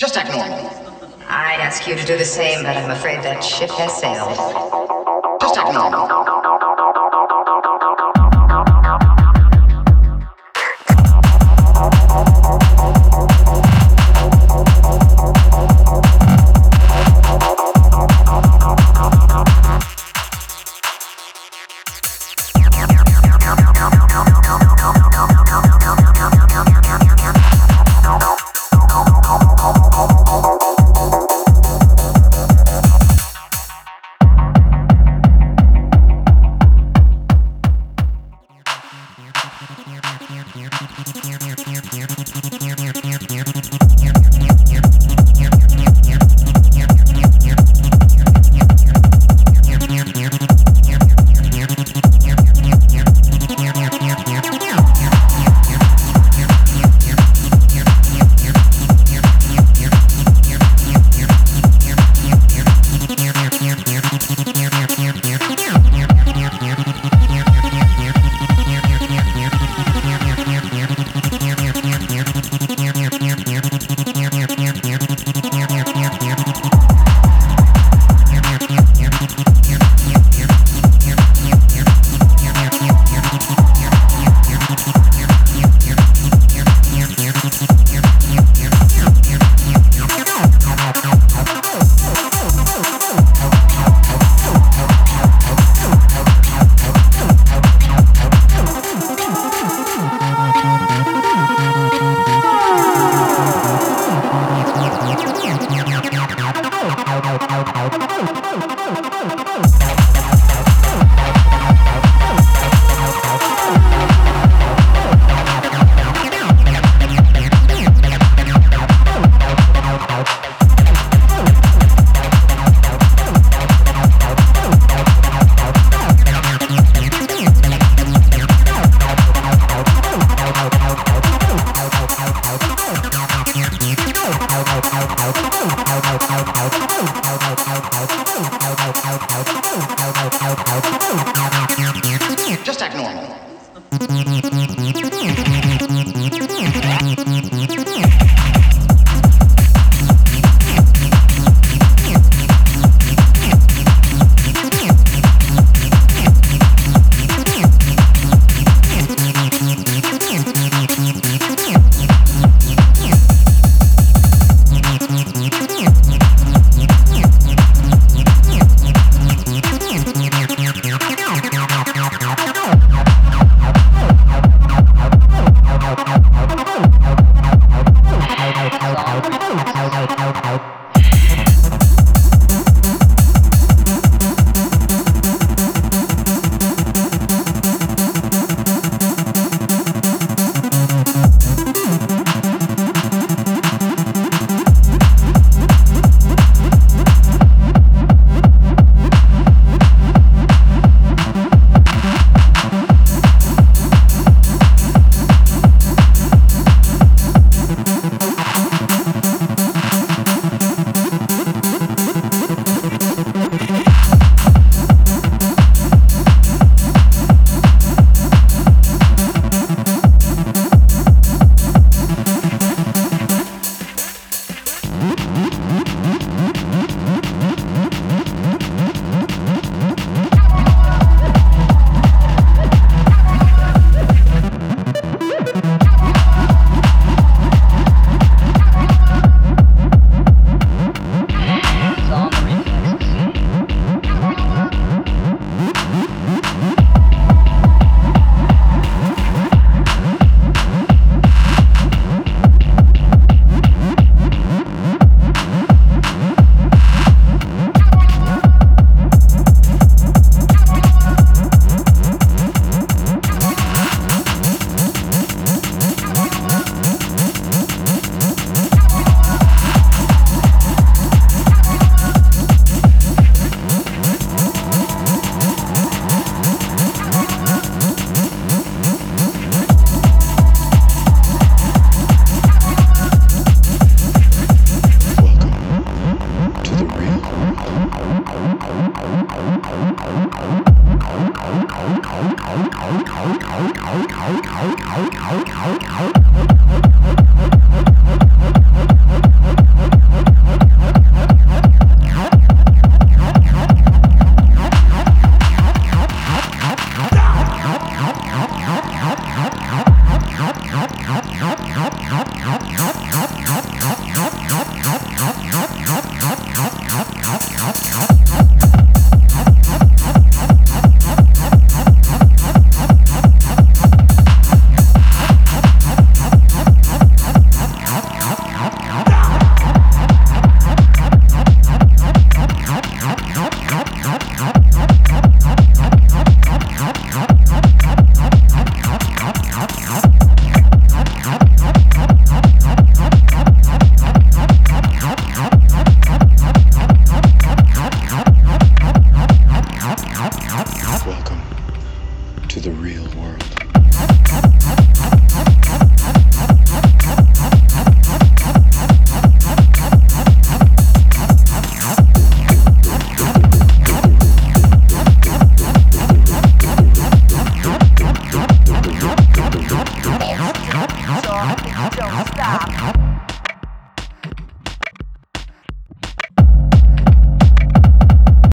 Just act normal. I'd ask you to do the same, but I'm afraid that ship has sailed. Just act normal. Just act normal. Woot, woot, woot. Huh?